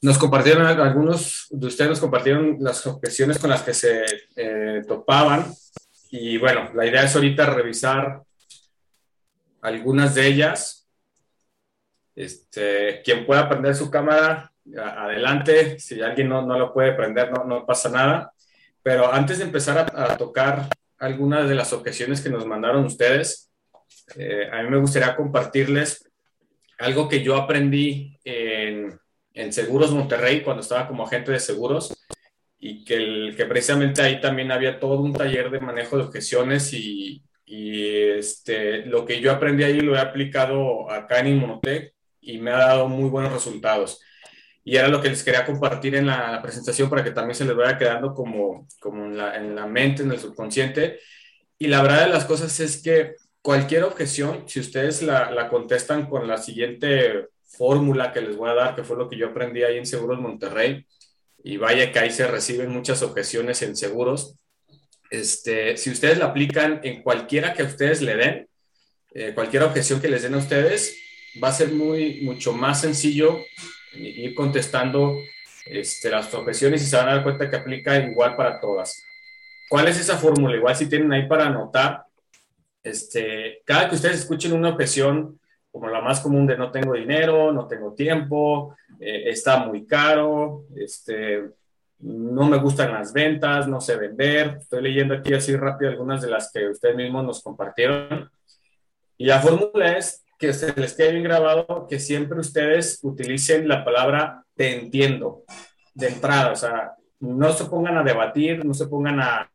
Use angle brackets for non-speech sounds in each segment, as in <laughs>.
nos compartieron, algunos de ustedes nos compartieron las objeciones con las que se eh, topaban. Y bueno, la idea es ahorita revisar algunas de ellas. Este, quien pueda prender su cámara, adelante. Si alguien no, no lo puede prender, no, no, pasa nada. Pero antes de empezar a, tocar algunas de las objeciones que nos mandaron ustedes, eh, a mí me gustaría compartirles algo que yo aprendí en en Seguros Monterrey cuando estaba como agente de seguros y que, el, que precisamente ahí también había todo un taller de manejo de objeciones y, y este, lo que yo aprendí ahí lo he aplicado acá en Inmunotech y me ha dado muy buenos resultados. Y era lo que les quería compartir en la, presentación para que también se les vaya quedando como, como en, la, en la mente, en el subconsciente. Y la verdad de las cosas es que cualquier objeción, si ustedes la, la contestan con la siguiente fórmula que les voy a dar, que fue lo que yo aprendí ahí en Seguros Monterrey. Y vaya que ahí se reciben muchas objeciones en seguros. Este, si ustedes la aplican en cualquiera que ustedes le den, eh, cualquier objeción que les den a ustedes, va a ser muy, mucho más sencillo ir contestando este, las objeciones y se van a dar cuenta que aplica igual para todas. ¿Cuál es esa fórmula? Igual si tienen ahí para anotar, este, cada que ustedes escuchen una objeción como la más común de no tengo dinero, no tengo tiempo, eh, está muy caro, este, no me gustan las ventas, no sé vender. Estoy leyendo aquí así rápido algunas de las que ustedes mismos nos compartieron. Y la fórmula es que se les quede bien grabado que siempre ustedes utilicen la palabra te entiendo de entrada, o sea, no se pongan a debatir, no se pongan a,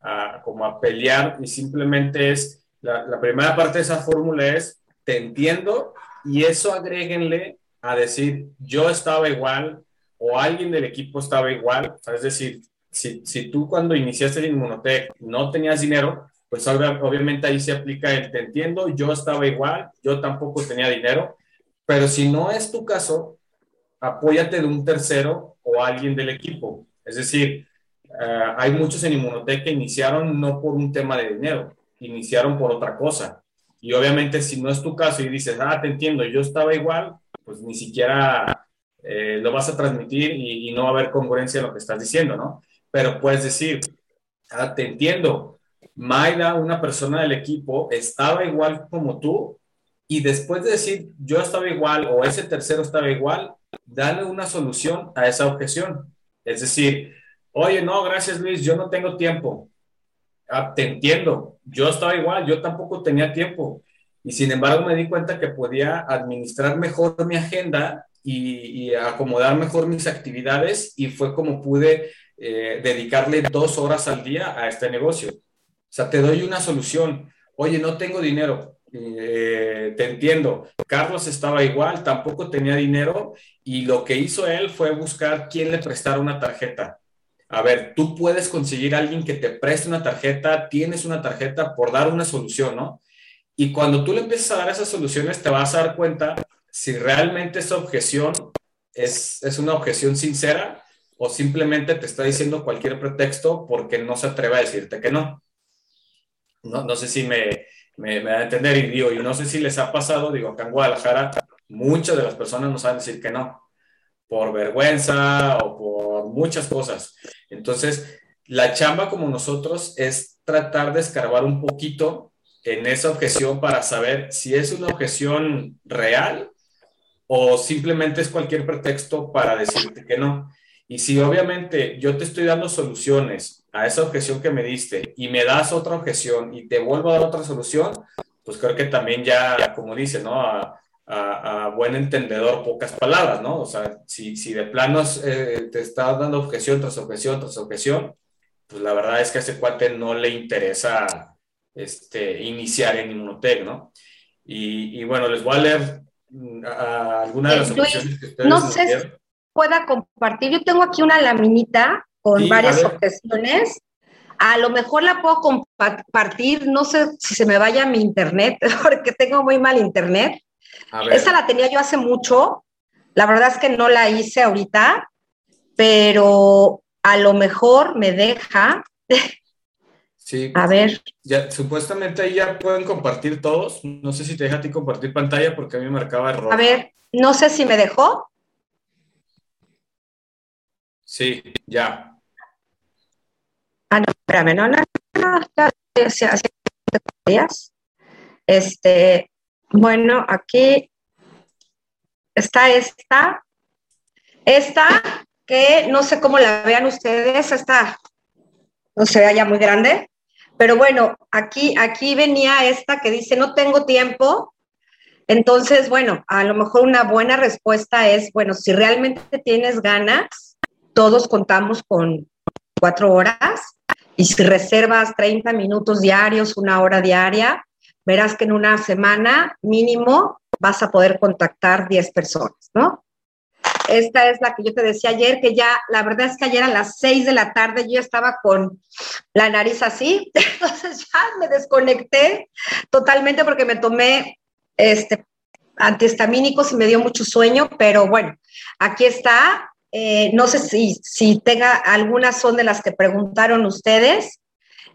a, como a pelear y simplemente es, la, la primera parte de esa fórmula es te entiendo y eso agréguenle a decir, yo estaba igual o alguien del equipo estaba igual. es decir, si, si tú cuando iniciaste el Inmunotech no tenías dinero, pues obviamente ahí se aplica el te entiendo, yo estaba igual, yo tampoco tenía dinero, pero si no es tu caso, apóyate de un tercero o alguien del equipo. Es decir, eh, hay muchos en Inmunotech que iniciaron no por un tema de dinero, iniciaron por otra cosa. Y obviamente si no es tu caso y dices, ah, te entiendo, yo estaba igual, pues ni siquiera eh, lo vas a transmitir y, no va a haber congruencia en lo que estás diciendo, ¿no? Pero puedes decir, ah, te entiendo, Mayra, una persona del equipo, estaba igual como tú y después de decir, yo estaba igual o ese tercero estaba igual, dale una solución a esa objeción. Es decir, oye, no, gracias Luis, yo no tengo tiempo. Ah, te entiendo, yo estaba igual, yo tampoco tenía tiempo. Y sin embargo me di cuenta que podía administrar mejor mi agenda y, acomodar mejor mis actividades y fue como pude eh, dedicarle dos horas al día a este negocio. O sea, te doy una solución. Oye, no tengo dinero. Eh, te entiendo. Carlos estaba igual, tampoco tenía dinero y lo que hizo él fue buscar quién le prestara una tarjeta a ver, tú puedes conseguir a alguien que te preste una tarjeta, tienes una tarjeta por dar una solución, ¿no? Y cuando tú le empiezas a dar esas soluciones, te vas a dar cuenta si realmente esa objeción es, una objeción sincera o simplemente te está diciendo cualquier pretexto porque no se atreve a decirte que no. No, sé si me, me, da a entender y digo, y no sé si les ha pasado, digo, acá en Guadalajara, muchas de las personas no saben decir que no por vergüenza o por muchas cosas. Entonces, la chamba como nosotros es tratar de escarbar un poquito en esa objeción para saber si es una objeción real o simplemente es cualquier pretexto para decirte que no. Y si obviamente yo te estoy dando soluciones a esa objeción que me diste y me das otra objeción y te vuelvo a dar otra solución, pues creo que también ya, como dice, ¿no? Buen entendedor pocas palabras, ¿no? O sea, si, si de planos eh, te está dando objeción tras objeción tras objeción, pues la verdad es que a ese cuate no le interesa este, iniciar en Inmunotech, ¿no? Y, y bueno, les voy a leer mm, algunas de las objeciones que ustedes No sé si pueda compartir. Yo tengo aquí una laminita con varias objeciones. A lo mejor la puedo compartir, no sé si se me vaya mi internet, <laughs> porque tengo muy mal internet. Esa la tenía yo hace mucho. La verdad es que no la hice ahorita, pero a lo mejor me deja. Sí. A ver. Ya, supuestamente ahí ya pueden compartir todos. No sé si te deja a ti compartir pantalla porque a mí me marcaba error. A ver, no sé si me dejó. Sí, ya. Ah, no, espérame, no, no, no, ya, Este, bueno, aquí está esta. Esta, que no sé cómo la vean ustedes, esta no se vea ya muy grande, pero bueno, aquí, aquí venía esta que dice, no tengo tiempo. Entonces, bueno, a lo mejor una buena respuesta es, bueno, si realmente tienes ganas, todos contamos con cuatro horas y si reservas 30 minutos diarios, una hora diaria, verás que en una semana mínimo vas a poder contactar 10 personas, ¿no? Esta es la que yo te decía ayer, que ya, la verdad es que ayer a las 6 de la tarde yo estaba con la nariz así, <laughs> entonces ya me desconecté totalmente porque me tomé este, antihistamínicos y me dio mucho sueño, pero bueno, aquí está. Eh, no sé si, si tenga algunas son de las que preguntaron ustedes,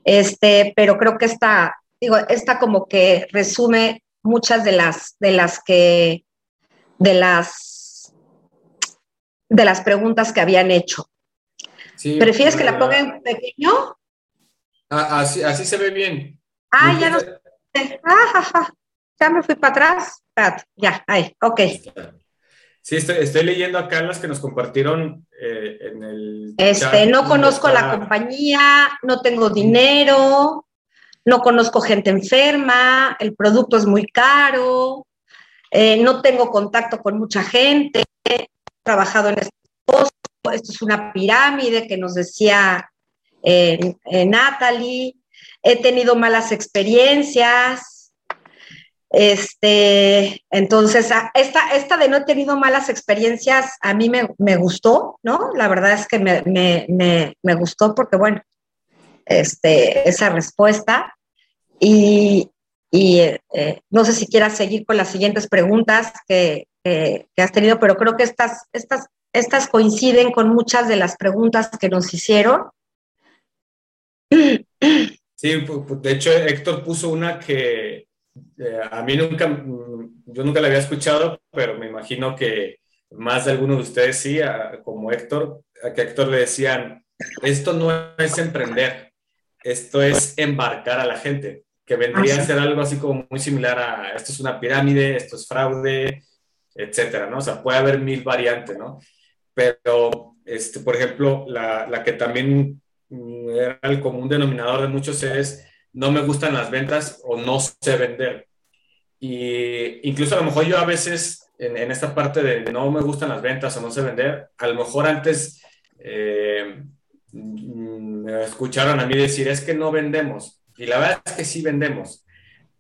este, pero creo que esta, digo, esta como que resume muchas de las, de las que, de las, de las preguntas que habían hecho. ¿Prefieres que la ponga en pequeño? Ah, así, así se ve bien. Ah, ya no ah, ya me fui para atrás. Ya, ahí, ok. Sí, estoy, leyendo acá las que nos compartieron eh, en el. Este, no conozco la compañía, no tengo dinero, no conozco gente enferma, el producto es muy caro, eh, no tengo contacto con mucha gente, he trabajado en este esto es una pirámide que nos decía eh, Natalie, he tenido malas experiencias, este, entonces, esta, esta de no he tenido malas experiencias, a mí me, gustó, ¿no? La verdad es que me, gustó porque, bueno, este, esa respuesta. Y, eh, no sé si quieras seguir con las siguientes preguntas que, has tenido, pero creo que estas, estas, estas coinciden con muchas de las preguntas que nos hicieron. Sí, de hecho Héctor puso una que eh, a mí nunca, mm, yo nunca la había escuchado, pero me imagino que más de alguno de ustedes sí, como Héctor, a que Héctor le decían, esto no es emprender, esto es embarcar a la gente, que vendría a ser algo así como muy similar a, esto es una pirámide, esto es fraude, etcétera, ¿no? O sea, puede haber mil variantes, ¿no? Pero, este, por ejemplo, la, la que también mm, era el común denominador de muchos es, no me gustan las ventas o no sé vender. Y incluso a lo mejor yo a veces en, esta parte de no me gustan las ventas o no sé vender, a lo mejor antes eh, me escucharon a mí decir es que no vendemos. Y la verdad es que sí vendemos,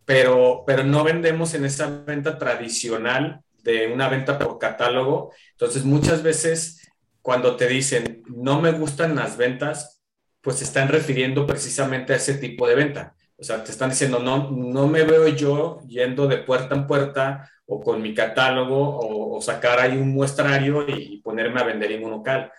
pero, pero no vendemos en esa venta tradicional de una venta por catálogo. Entonces muchas veces cuando te dicen no me gustan las ventas, pues se están refiriendo precisamente a ese tipo de venta. O sea, te están diciendo, no, no me veo yo yendo de puerta en puerta o con mi catálogo o, sacar ahí un muestrario y, ponerme a vender en un local.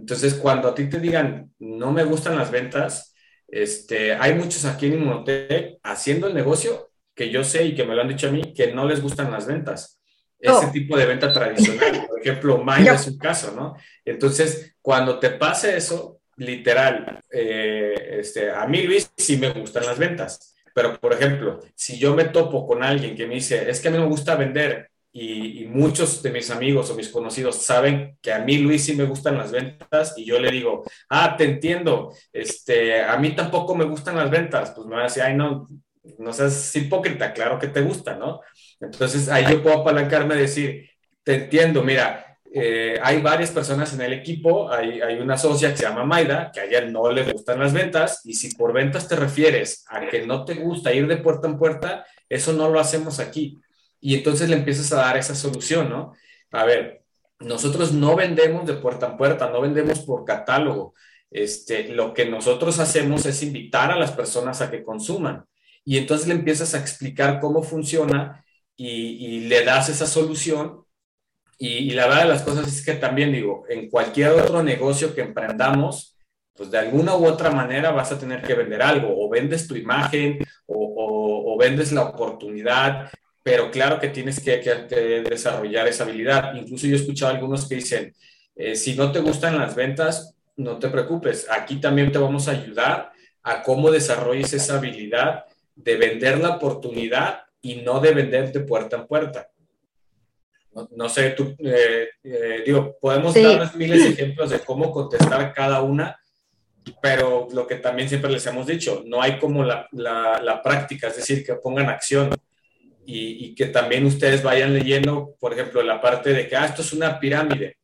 Entonces, cuando a ti te digan, no me gustan las ventas, este, hay muchos aquí en Inmunotech haciendo el negocio que yo sé y que me lo han dicho a mí, que no les gustan las ventas. Ese tipo de venta tradicional. Por ejemplo, <laughs> Maya es un caso, ¿no? Entonces, cuando te pase eso, literal, eh, este, a mí Luis sí me gustan las ventas, pero por ejemplo, si yo me topo con alguien que me dice, es que a mí me gusta vender y, muchos de mis amigos o mis conocidos saben que a mí Luis sí me gustan las ventas y yo le digo, ah, te entiendo, este, a mí tampoco me gustan las ventas, pues me va a decir, ay, no, no seas hipócrita, claro que te gusta, ¿no? Entonces ahí yo puedo apalancarme y decir, te entiendo, mira, eh, hay varias personas en el equipo, hay, hay, una socia que se llama Maida, que a ella no le gustan las ventas, y si por ventas te refieres a que no te gusta ir de puerta en puerta, eso no lo hacemos aquí. Y entonces le empiezas a dar esa solución, ¿no? A ver, nosotros no vendemos de puerta en puerta, no vendemos por catálogo. Este, lo que nosotros hacemos es invitar a las personas a que consuman. Y entonces le empiezas a explicar cómo funciona y, le das esa solución y, la verdad de las cosas es que también digo, en cualquier otro negocio que emprendamos, pues de alguna u otra manera vas a tener que vender algo, o vendes tu imagen, o, vendes la oportunidad, pero claro que tienes que, que, desarrollar esa habilidad. Incluso yo he escuchado algunos que dicen, Eh, si no te gustan las ventas, no te preocupes. Aquí también te vamos a ayudar a cómo desarrolles esa habilidad de vender la oportunidad y no de venderte puerta en puerta. No, sé, tú, eh, eh, digo, podemos dar miles de ejemplos de cómo contestar cada una, pero lo que también siempre les hemos dicho, no hay como la, la, práctica, es decir, que pongan acción y, y, que también ustedes vayan leyendo, por ejemplo, la parte de que, ah, esto es una pirámide.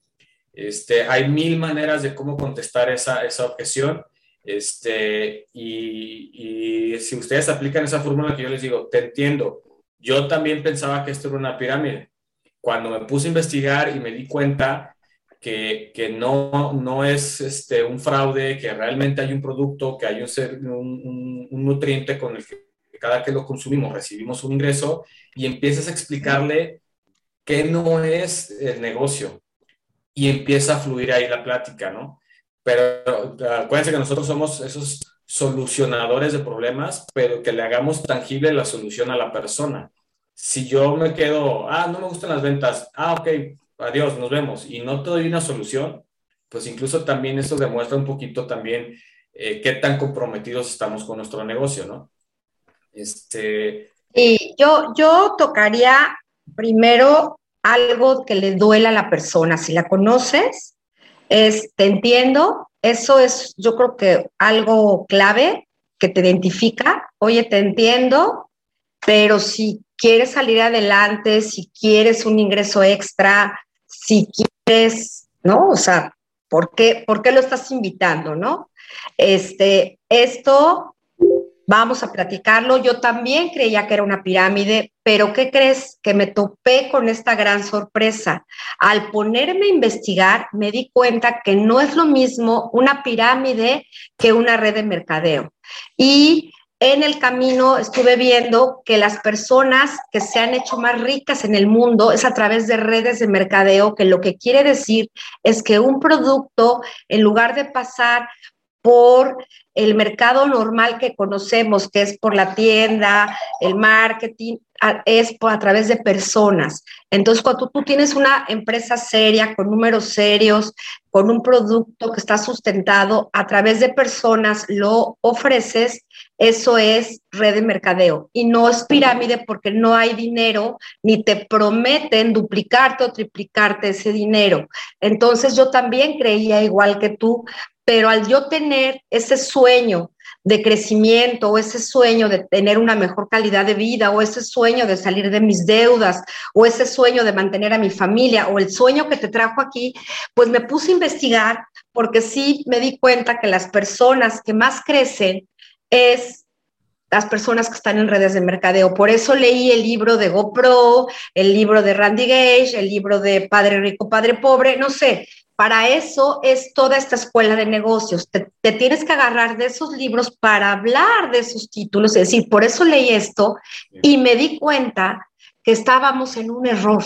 Este, hay mil maneras de cómo contestar esa, esa objeción. Este, y, y si ustedes aplican esa fórmula que yo les digo, te entiendo, yo también pensaba que esto era una pirámide. Cuando me puse a investigar y me di cuenta que, que no, no es este, un fraude, que realmente hay un producto, que hay un, un, un, nutriente con el que cada que lo consumimos recibimos un ingreso y empiezas a explicarle qué no es el negocio y empieza a fluir ahí la plática, ¿no? Pero acuérdense que nosotros somos esos solucionadores de problemas, pero que le hagamos tangible la solución a la persona. Si yo me quedo, ah, no me gustan las ventas, ah, ok, adiós, nos vemos, y no te doy una solución, pues incluso también eso demuestra un poquito también eh, qué tan comprometidos estamos con nuestro negocio, ¿no? Este... Y yo, yo tocaría primero algo que le duela a la persona. Si la conoces, es, te entiendo, eso es yo creo que algo clave que te identifica. Oye, te entiendo, pero si quieres salir adelante, si quieres un ingreso extra, si quieres, ¿no? O sea, ¿por qué, ¿por qué lo estás invitando, no? Este, esto Vamos a platicarlo. Yo también creía que era una pirámide, pero ¿qué crees? Que me topé con esta gran sorpresa. Al ponerme a investigar, me di cuenta que no es lo mismo una pirámide que una red de mercadeo. Y en el camino estuve viendo que las personas que se han hecho más ricas en el mundo es a través de redes de mercadeo, que lo que quiere decir es que un producto, en lugar de pasar por el mercado normal que conocemos, que es por la tienda, el marketing, es a través de personas. Entonces, cuando tú tienes una empresa seria, con números serios, con un producto que está sustentado a través de personas, lo ofreces, eso es red de mercadeo. Y no es pirámide porque no hay dinero, ni te prometen duplicarte o triplicarte ese dinero. Entonces, yo también creía igual que tú, pero al yo tener ese sueño de crecimiento o ese sueño de tener una mejor calidad de vida o ese sueño de salir de mis deudas o ese sueño de mantener a mi familia o el sueño que te trajo aquí, pues me puse a investigar porque sí me di cuenta que las personas que más crecen es las personas que están en redes de mercadeo. Por eso leí el libro de GoPro, el libro de Randy Gage, el libro de Padre Rico, Padre Pobre, no sé, para eso es toda esta escuela de negocios. Te, tienes que agarrar de esos libros para hablar de esos títulos. Es decir, por eso leí esto y me di cuenta que estábamos en un error,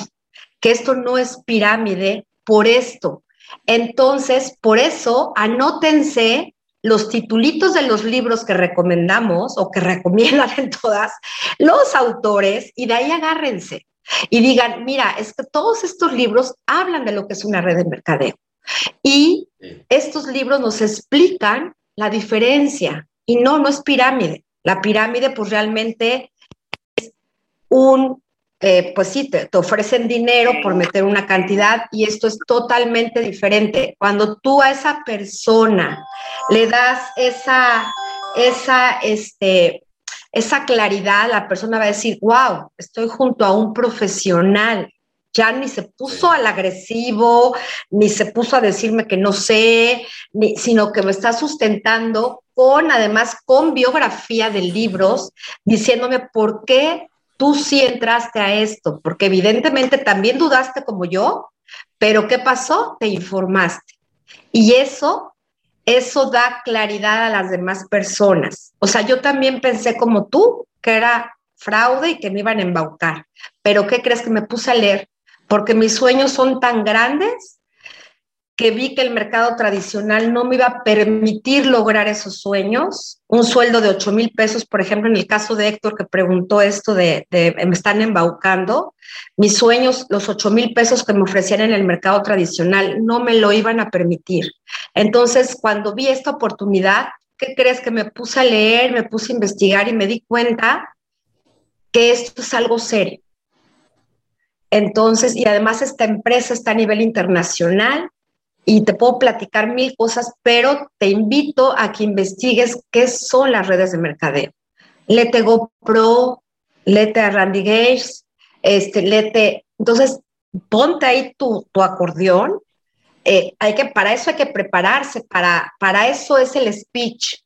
que esto no es pirámide por esto. Entonces, por eso, anótense los titulitos de los libros que recomendamos o que <laughs> recomiendan en todas los autores y de ahí agárrense y digan, mira, es que todos estos libros hablan de lo que es una red de mercadeo. Y estos libros nos explican la diferencia. Y no, no es pirámide. La pirámide, pues realmente es un, eh, pues sí, te, ofrecen dinero por meter una cantidad y esto es totalmente diferente. Cuando tú a esa persona le das esa, esa, este, esa claridad, la persona va a decir, wow, estoy junto a un profesional. Ya ni se puso al agresivo, ni se puso a decirme que no sé, ni, sino que me está sustentando con, además, con biografía de libros, diciéndome por qué tú sí entraste a esto, porque evidentemente también dudaste como yo, pero ¿qué pasó? Te informaste. Y eso eso da claridad a las demás personas. O sea, yo también pensé como tú, que era fraude y que me iban a embaucar. Pero ¿qué crees que me puse a leer? Porque mis sueños son tan grandes que vi que el mercado tradicional no me iba a permitir lograr esos sueños. Un sueldo de 8 mil pesos, por ejemplo, en el caso de Héctor que preguntó esto de, me están embaucando, mis sueños, los 8 mil pesos que me ofrecían en el mercado tradicional, no me lo iban a permitir. Entonces, cuando vi esta oportunidad, ¿qué crees? Que me puse a leer, me puse a investigar y me di cuenta que esto es algo serio. Entonces, y además esta empresa está a nivel internacional, y te puedo platicar mil cosas, pero te invito a que investigues qué son las redes de mercadeo. Lete GoPro, lete a Randy Gage, este, lete. Entonces, ponte ahí tu, tu acordeón. Eh, hay que, para eso hay que prepararse, para, para eso es el speech.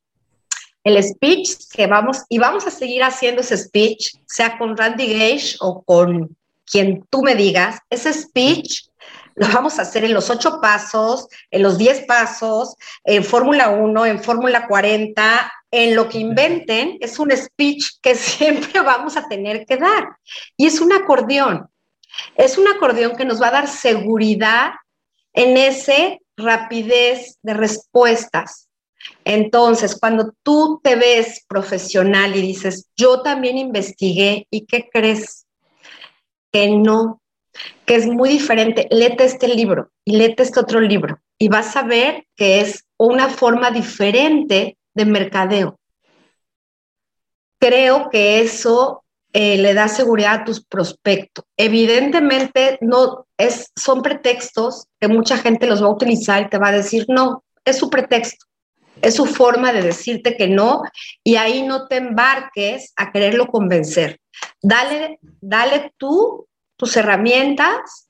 El speech que vamos, y vamos a seguir haciendo ese speech, sea con Randy Gage o con quien tú me digas, ese speech lo vamos a hacer en los ocho pasos, en los diez pasos, en Fórmula 1, en Fórmula 40, en lo que inventen, es un speech que <laughs> siempre vamos a tener que dar. Y es un acordeón. Es un acordeón que nos va a dar seguridad en ese rapidez de respuestas. Entonces, cuando tú te ves profesional y dices, yo también investigué, ¿y qué crees? Que no que es muy diferente. Lete este libro y lete este otro libro y vas a ver que es una forma diferente de mercadeo. Creo que eso eh, le da seguridad a tus prospectos. Evidentemente, no es, son pretextos que mucha gente los va a utilizar y te va a decir, no, es su pretexto, es su forma de decirte que no, y ahí no te embarques a quererlo convencer. Dale, dale tú tus herramientas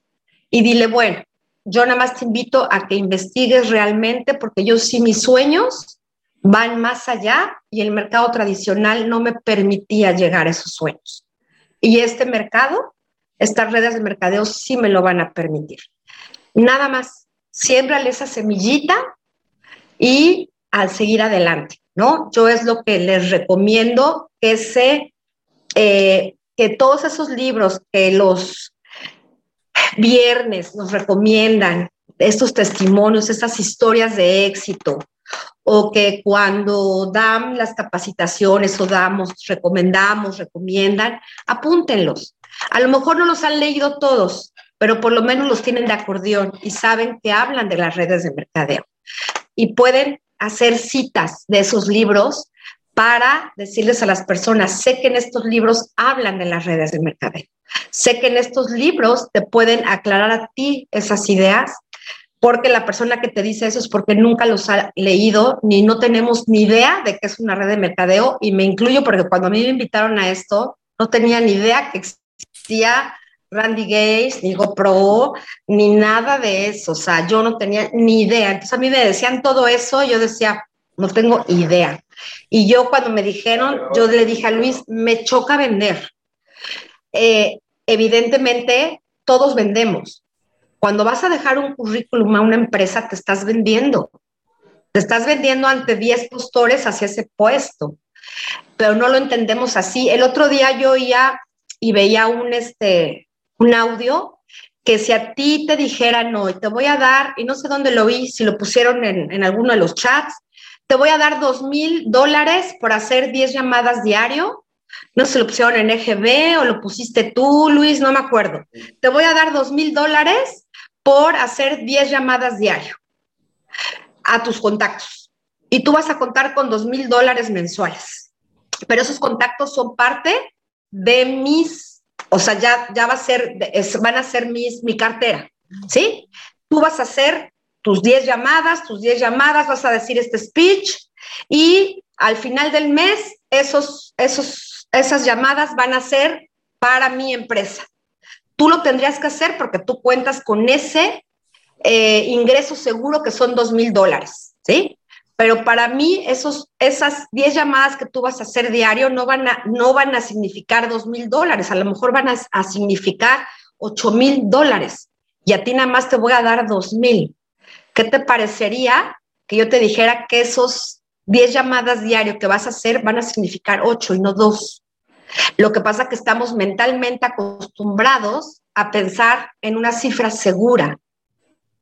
y dile, bueno, yo nada más te invito a que investigues realmente porque yo sí mis sueños van más allá y el mercado tradicional no me permitía llegar a esos sueños. Y este mercado, estas redes de mercadeo sí me lo van a permitir. Nada más, siémbrale esa semillita y al seguir adelante, ¿no? Yo es lo que les recomiendo que se eh, que todos esos libros que los viernes nos recomiendan, estos testimonios, estas historias de éxito, o que cuando dan las capacitaciones o damos, recomendamos, recomiendan, apúntenlos. A lo mejor no los han leído todos, pero por lo menos los tienen de acordeón y saben que hablan de las redes de mercadeo. Y pueden hacer citas de esos libros para decirles a las personas, sé que en estos libros hablan de las redes de mercadeo, sé que en estos libros te pueden aclarar a ti esas ideas, porque la persona que te dice eso es porque nunca los ha leído, ni no tenemos ni idea de qué es una red de mercadeo, y me incluyo porque cuando a mí me invitaron a esto, no tenía ni idea que existía Randy Gates, ni GoPro, ni nada de eso, o sea, yo no tenía ni idea. Entonces a mí me decían todo eso, yo decía, no tengo idea. Y yo cuando me dijeron, yo le dije a Luis, me choca vender. Eh, evidentemente, todos vendemos. Cuando vas a dejar un currículum a una empresa, te estás vendiendo. Te estás vendiendo ante 10 postores hacia ese puesto. Pero no lo entendemos así. El otro día yo oía y veía un, este, un audio que si a ti te dijeran hoy, te voy a dar, y no sé dónde lo vi, si lo pusieron en, en alguno de los chats, te voy a dar dos mil dólares por hacer 10 llamadas diario. No si lo pusieron en EGB o lo pusiste tú, Luis, no me acuerdo. Te voy a dar dos mil dólares por hacer 10 llamadas diario a tus contactos. Y tú vas a contar con dos mil dólares mensuales. Pero esos contactos son parte de mis, o sea, ya, ya va a ser, van a ser mis, mi cartera, ¿sí? Tú vas a hacer tus 10 llamadas, tus 10 llamadas, vas a decir este speech y al final del mes esos, esos, esas llamadas van a ser para mi empresa. Tú lo tendrías que hacer porque tú cuentas con ese eh, ingreso seguro que son dos mil dólares, ¿sí? Pero para mí esos, esas 10 llamadas que tú vas a hacer diario no van a, no van a significar dos mil dólares, a lo mejor van a, significar ocho mil dólares y a ti nada más te voy a dar dos mil. ¿Qué te parecería que yo te dijera que esos 10 llamadas diario que vas a hacer van a significar 8 y no 2? Lo que pasa es que estamos mentalmente acostumbrados a pensar en una cifra segura.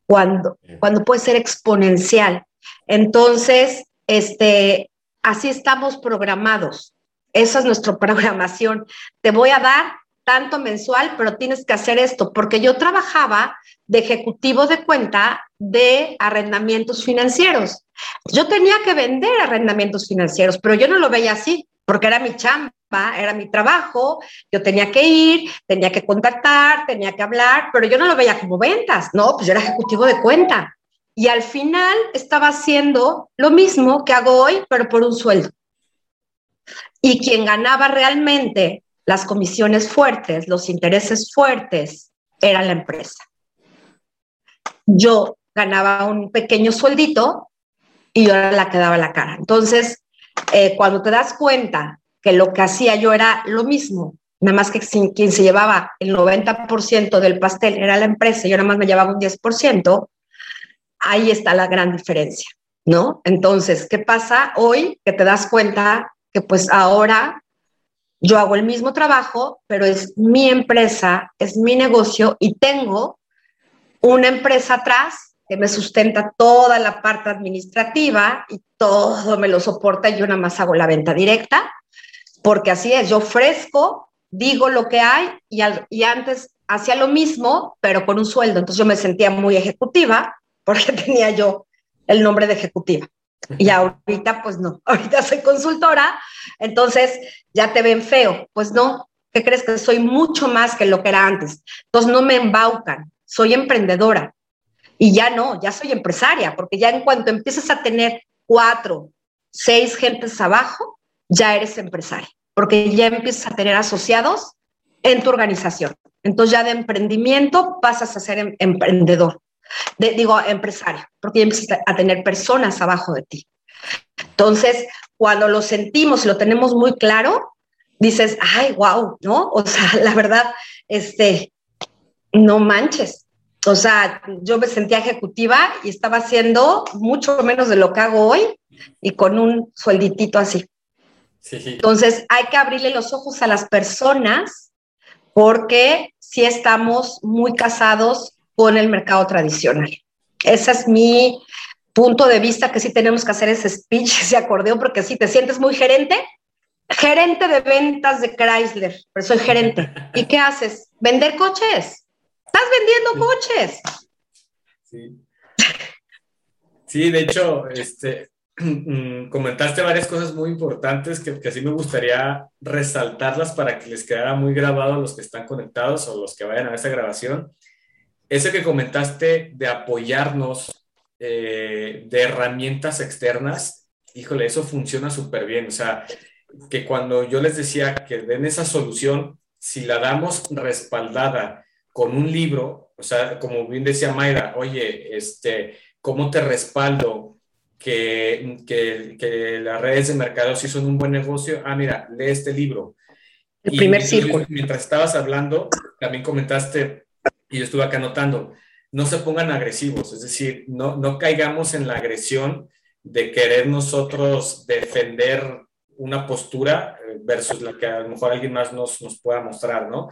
cuando, cuando puede ser exponencial. Entonces, este, así estamos programados. Esa es nuestra <laughs> programación. Te voy a dar tanto mensual, pero tienes que hacer esto, porque yo trabajaba de ejecutivo de cuenta de arrendamientos financieros. Yo tenía que vender arrendamientos financieros, pero yo no lo veía así, porque era mi chamba, era mi trabajo, yo tenía que ir, tenía que contactar, tenía que hablar, pero yo no lo veía como ventas, no, pues yo era ejecutivo de cuenta. Y al final estaba haciendo lo mismo que hago hoy, pero por un sueldo. Y quien ganaba realmente las comisiones fuertes, los intereses fuertes, era la empresa. Yo ganaba un pequeño sueldito y yo era la que daba la cara. Entonces, eh, cuando te das cuenta que lo que hacía yo era lo mismo, nada más que quien se llevaba el 90% del pastel era la empresa, yo nada más me llevaba un 10%, ahí está la gran diferencia, ¿no? Entonces, ¿qué pasa hoy que te das cuenta que pues ahora yo hago el mismo trabajo, pero es mi empresa, es mi negocio y tengo una empresa atrás que me sustenta toda la parte administrativa y todo me lo soporta y yo nada más hago la venta directa, porque así es, yo ofrezco, digo lo que hay y, y antes hacía lo mismo, pero con un sueldo, entonces yo me sentía muy ejecutiva porque <laughs> tenía yo el nombre de ejecutiva. Y ahorita, pues no, <laughs> ahorita soy consultora, entonces ya te ven feo. Pues no, ¿qué crees que soy mucho más que lo que era antes? Entonces no me embaucan, soy emprendedora. Y ya no, ya soy empresaria, porque ya en cuanto empiezas a tener cuatro, seis gentes abajo, ya eres empresaria, porque ya empiezas a tener asociados en tu organización. Entonces ya de emprendimiento pasas a ser em-, emprendedor digo, empresario, porque empiezas a tener personas abajo de ti. Entonces, cuando lo sentimos, lo tenemos muy claro, dices, ay, wow, ¿no? O <laughs> sea, la verdad, este, no manches. O sea, yo me sentía ejecutiva y estaba haciendo mucho menos de lo que hago hoy y con un suelditito así. Entonces, hay que abrirle los ojos a las personas porque si estamos muy casados con el mercado tradicional. Ese es mi punto de vista, que sí tenemos que hacer ese speech, <laughs> ese acordeón, porque si te sientes muy gerente, gerente de ventas de Chrysler, pero soy gerente. <laughs> ¿Y qué haces? Vender coches. Estás vendiendo coches. Sí. Sí, de hecho, este, <clears throat> comentaste varias cosas muy importantes que, que sí me gustaría resaltarlas para que les quedara muy grabado a los que están conectados o los que vayan a esa grabación ese que comentaste de apoyarnos eh, de herramientas externas, híjole, eso funciona súper bien. O sea, que cuando yo les decía que den esa solución, si la damos respaldada con un libro, o sea, como bien decía Mayra, oye, este, ¿cómo te respaldo que, que, que las redes de mercado sí son un buen negocio? Ah, mira, lee este libro. El primer círculo. Mientras estabas hablando, también comentaste y yo estuve acá anotando, no se pongan agresivos, es decir, no, no caigamos en la agresión de querer nosotros defender una postura eh, versus la que a lo mejor alguien más nos, nos pueda mostrar, ¿no?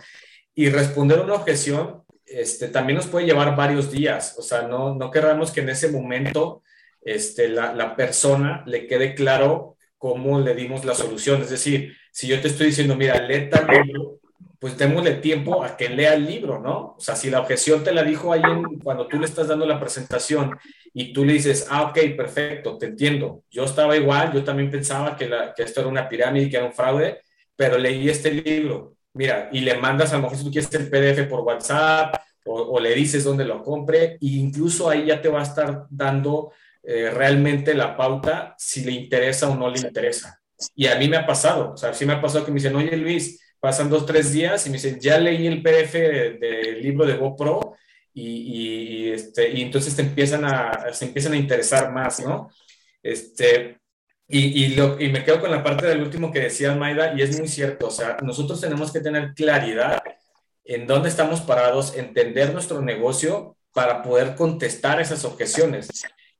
Y responder una objeción este, también nos puede llevar varios días, o sea, no, no queramos que en ese momento este, la, la persona le quede claro cómo le dimos la solución, es decir, si yo te estoy diciendo, mira, lee tal pues démosle tiempo a que lea el libro, ¿no? O sea, si la objeción te la dijo alguien cuando tú le estás dando la presentación y tú le dices, ah, ok, perfecto, te entiendo. Yo estaba igual, yo también pensaba que, que esto era una pirámide que era un fraude, pero leí este libro. Mira, y le mandas a lo mejor si tú quieres el PDF por WhatsApp o, le dices dónde lo compre, e incluso ahí ya te va a estar dando eh, realmente la pauta si le interesa o no le interesa. Y a mí me ha pasado, o sea, sí me ha pasado que me dicen, oye Luis, pasan dos, tres días y me dicen, ya leí el PDF del libro de GoPro y, y, este, y entonces te empiezan a, se empiezan a interesar más, ¿no? Este, y, y, lo, y me quedo con la parte del último que decía Maida y es muy cierto, o sea, nosotros tenemos que tener claridad en dónde estamos parados, entender nuestro negocio para poder contestar esas objeciones.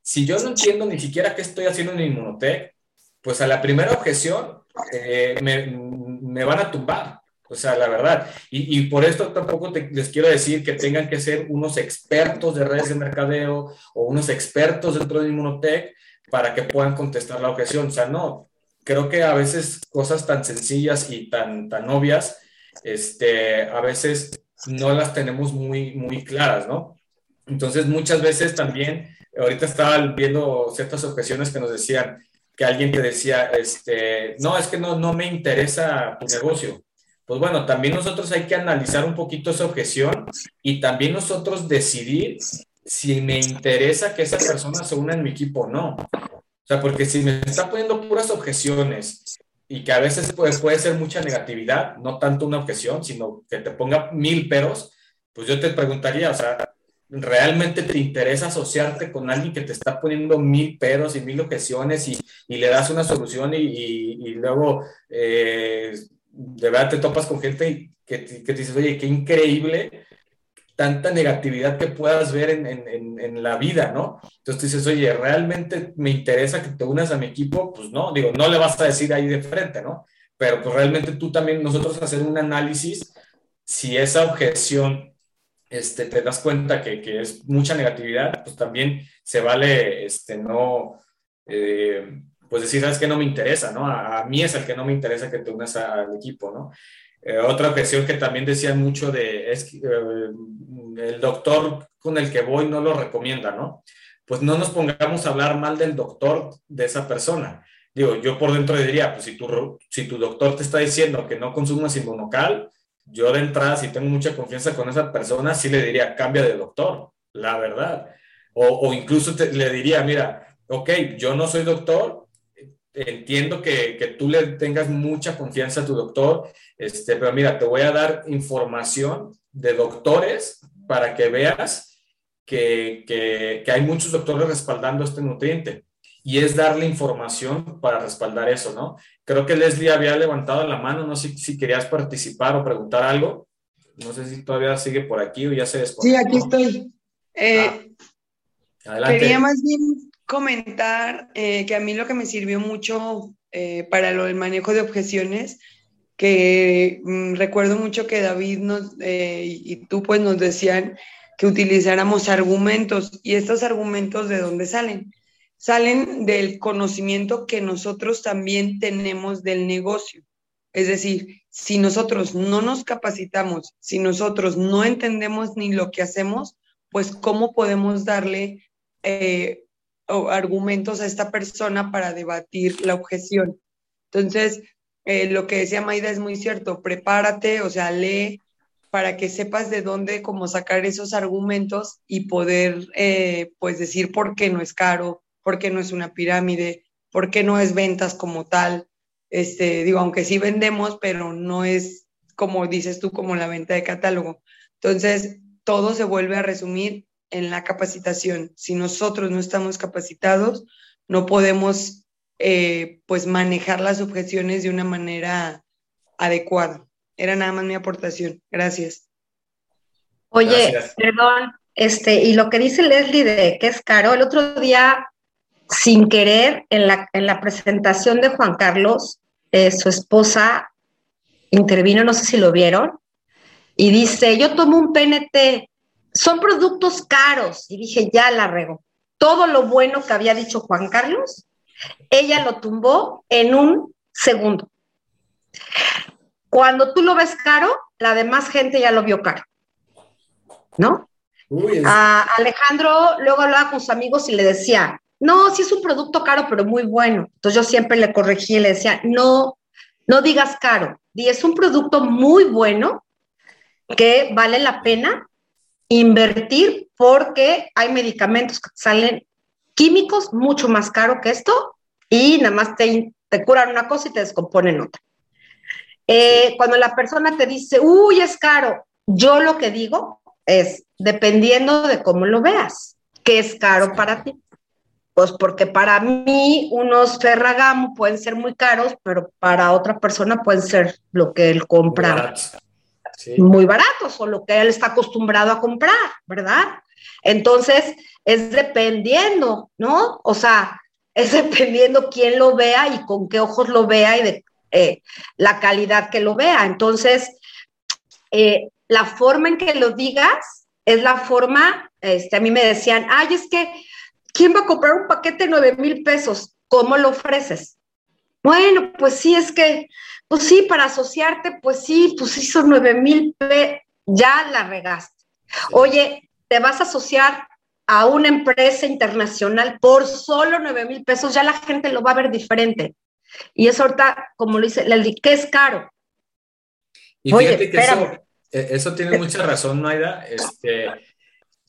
Si yo no entiendo ni siquiera qué estoy haciendo en Inmunotech, pues a la primera objeción eh, me, van a tumbar. O sea, la verdad. Y, y por esto tampoco les quiero decir que tengan que ser unos expertos de redes de mercadeo o unos expertos dentro de Inmunotech para que puedan contestar la objeción. O sea, no. Creo que a veces cosas tan sencillas y tan, tan obvias, este, a veces no las tenemos muy, muy claras, ¿no? Entonces, muchas veces también, ahorita estaba viendo ciertas objeciones que nos decían, que alguien te decía, este, no, es que no, no me interesa tu negocio pues bueno, también nosotros hay que analizar un poquito esa objeción y también nosotros decidir si me interesa que esa persona se una en mi equipo o no. O sea, porque si me está poniendo puras objeciones y que a veces puede, puede ser mucha negatividad, no tanto una objeción, sino que te ponga mil peros, pues yo te preguntaría, o sea, ¿realmente te interesa asociarte con alguien que te está poniendo mil peros y mil objeciones y, y le das una solución y, y, luego... Eh, de verdad te topas con gente que, que te dices, oye, qué increíble tanta negatividad que puedas ver en, en, en, la vida, ¿no? Entonces dices, oye, ¿realmente me interesa que te unas a mi equipo? Pues no, digo, no le vas a decir ahí de frente, ¿no? Pero pues realmente tú también, nosotros hacer un análisis, si esa objeción este, te das cuenta que, que es mucha negatividad, pues también se vale, este, no, eh, pues decir, sabes que no me interesa, ¿no? A, mí es el que no me interesa que te unas al equipo, ¿no? Eh, otra objeción que también decían mucho de es eh, el doctor con el que voy no lo recomienda, ¿no? Pues no nos pongamos a hablar mal del doctor de esa persona. Digo, yo por dentro diría, pues si tu, si tu doctor te está diciendo que no consumas inmunocal, yo de entrada, si tengo mucha confianza con esa persona, sí le diría, cambia de doctor, la verdad. O, incluso le diría, mira, ok, yo no soy doctor, entiendo que, que, tú le tengas mucha confianza a tu doctor, este, pero mira, te voy a dar información de doctores para que veas que, que hay muchos doctores respaldando este nutriente. Y es darle información para respaldar eso, ¿no? Creo que Leslie había levantado la mano, no sé si querías participar o preguntar algo. No sé si todavía sigue por aquí o ya se desconectó. Sí, aquí estoy. Eh, ah, quería más bien comentar eh, que a mí lo que me sirvió mucho eh, para lo del manejo de objeciones, que mm, recuerdo mucho que David nos, eh, y tú pues nos decían que utilizáramos argumentos y estos argumentos de dónde salen? Salen del conocimiento que nosotros también tenemos del negocio. Es decir, si nosotros no nos capacitamos, si nosotros no entendemos ni lo que hacemos, pues cómo podemos darle argumentos a esta persona para debatir la objeción. Entonces, eh, lo que decía Maida es muy cierto, prepárate, o sea, lee para que sepas de dónde como sacar esos argumentos y poder eh, pues decir por qué no es caro, por qué no es una pirámide, por qué no es ventas como tal. Este, digo, aunque sí vendemos, pero no es como dices tú, como la venta de catálogo. Entonces, todo se vuelve a resumir en la capacitación. Si nosotros no estamos capacitados, no podemos eh, pues manejar las objeciones de una manera adecuada. Era nada más mi aportación. Gracias. Oye, perdón, este, y lo que dice Leslie de que es caro, el otro día, sin querer, en la, en la presentación de Juan Carlos, eh, su esposa intervino, no sé si lo vieron, y dice, yo tomo un PNT son productos caros. Y dije, ya la rego. Todo lo bueno que había dicho Juan Carlos, ella lo tumbó en un segundo. Cuando tú lo ves caro, la demás gente ya lo vio caro. ¿No? A Alejandro luego hablaba con sus amigos y le decía, no, sí es un producto caro, pero muy bueno. Entonces yo siempre le corregí y le decía, no, no digas caro, di es un producto muy bueno que vale la pena invertir porque hay medicamentos que salen químicos mucho más caro que esto y nada más te, te curan una cosa y te descomponen otra. Eh, cuando la persona te dice, uy, es caro, yo lo que digo es, dependiendo de cómo lo veas, ¿qué es caro para ti? Pues porque para mí unos Ferragamo pueden ser muy caros, pero para otra persona pueden ser lo que él compra muy baratos o lo que él está acostumbrado a comprar, ¿verdad? Entonces, es dependiendo, ¿no? O sea, es <laughs> dependiendo quién lo vea y con qué ojos lo vea y de eh, la calidad que lo vea. Entonces, eh, la forma en que lo digas es la forma, este, a mí me decían, ay, es que, ¿quién va a comprar un paquete de 9 mil pesos? ¿Cómo lo ofreces? Bueno, pues sí, es que, pues sí, para asociarte, pues sí, pues sí son 9 mil pesos, ya la regaste. Oye, te vas a asociar a una empresa internacional por solo 9 mil pesos, ya la gente lo va a ver diferente. Y eso ahorita, como lo dice, ¿qué es caro? Y fíjate que e, eso, tiene mucha razón, Maida. Este,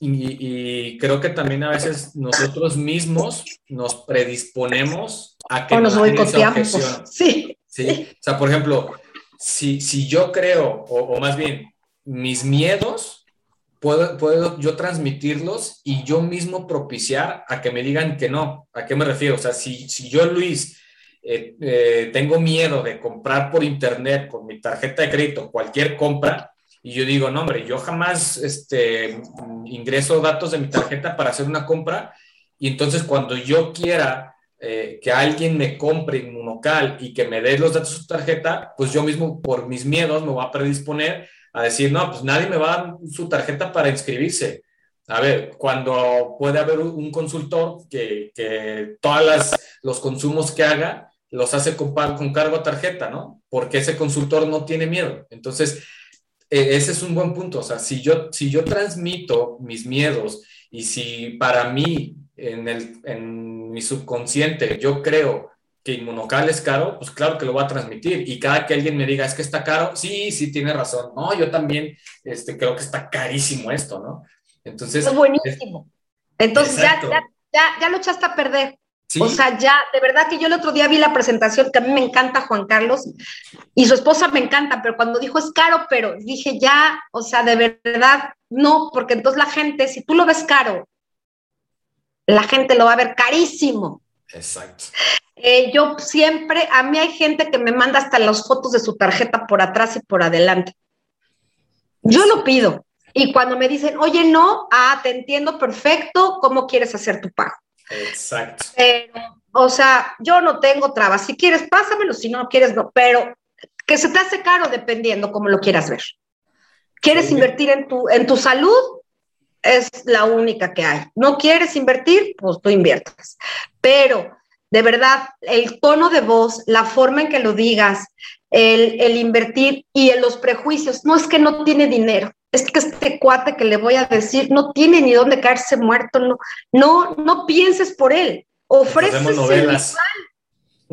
y, creo que también a veces nosotros mismos nos predisponemos a que o nos boicoteamos. <laughs> Sí. sí. O sea, por ejemplo, si, si yo creo, o, más bien, mis miedos, puedo, puedo yo transmitirlos y yo mismo propiciar a que me digan que no. ¿A qué me refiero? O sea, si, si yo, Luis, eh, eh, tengo miedo de comprar por internet con mi tarjeta de crédito cualquier compra y yo digo, no, hombre, yo jamás este, ingreso datos de mi tarjeta para hacer una compra y entonces cuando yo quiera eh, que alguien me compre Inmunocal y que me dé los datos de su tarjeta, pues yo mismo por mis miedos me voy a predisponer a decir, no, pues nadie me va a dar su tarjeta para inscribirse. A ver, cuando puede haber un consultor que, que todos los consumos que haga los hace con, con cargo a tarjeta, ¿no? Porque ese consultor no tiene miedo. Entonces, ese es un buen punto. O sea, si yo, si yo transmito mis miedos y si para mí, en, el, en mi subconsciente, yo creo que Inmunocal es caro, pues claro que lo voy a transmitir. Y cada que alguien me diga, es que está caro, sí, sí, tiene razón. No, yo también este, creo que está carísimo esto, ¿no? Entonces. Es buenísimo. Entonces ya, ya, ya, ya, lo echaste a perder. O sea, ya, de verdad que yo el otro día vi la presentación, que a mí me encanta Juan Carlos, y su esposa me encanta, pero cuando dijo es caro, pero dije ya, o sea, de verdad, no, porque entonces la gente, si tú lo ves caro, la gente lo va a ver carísimo. Exacto. Eh, yo siempre, a mí hay gente que me manda hasta las fotos de su tarjeta por atrás y por adelante. Yo lo pido. Y cuando me dicen, oye, no, ah, te entiendo perfecto, ¿cómo quieres hacer tu pago? Exacto. Pero, o sea, yo no tengo trabas. Si quieres, pásamelo, si no quieres, no. Pero que se te hace caro dependiendo cómo lo quieras ver. ¿Quieres invertir en tu, en tu salud? Es la única que hay. ¿No quieres invertir? Pues tú inviertas. Pero, de verdad, el tono de voz, la forma en que lo digas, el, el invertir y en los prejuicios, no es que no tiene dinero es que este cuate que le voy a decir no tiene ni dónde caerse muerto, no, no, no pienses por él, ofreces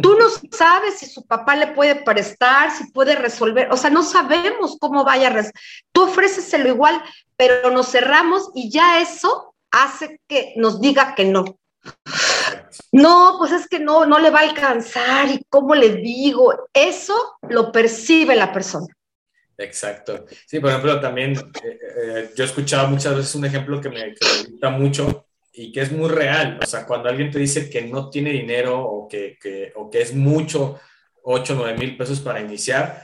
Tú no sabes si su papá le puede prestar, si puede resolver, o sea, no sabemos cómo vaya a resolver. Tú ofréceselo igual, pero nos cerramos y ya eso hace que nos diga que no. No, pues es que no, no le va a alcanzar y cómo le digo, eso lo percibe la persona. Exacto. Sí, por ejemplo, también eh, eh, yo he escuchado muchas veces un ejemplo que me, gusta mucho y que es muy real. O sea, cuando alguien te dice que no tiene dinero o que, que, o que es mucho, 8, 9 mil pesos para iniciar,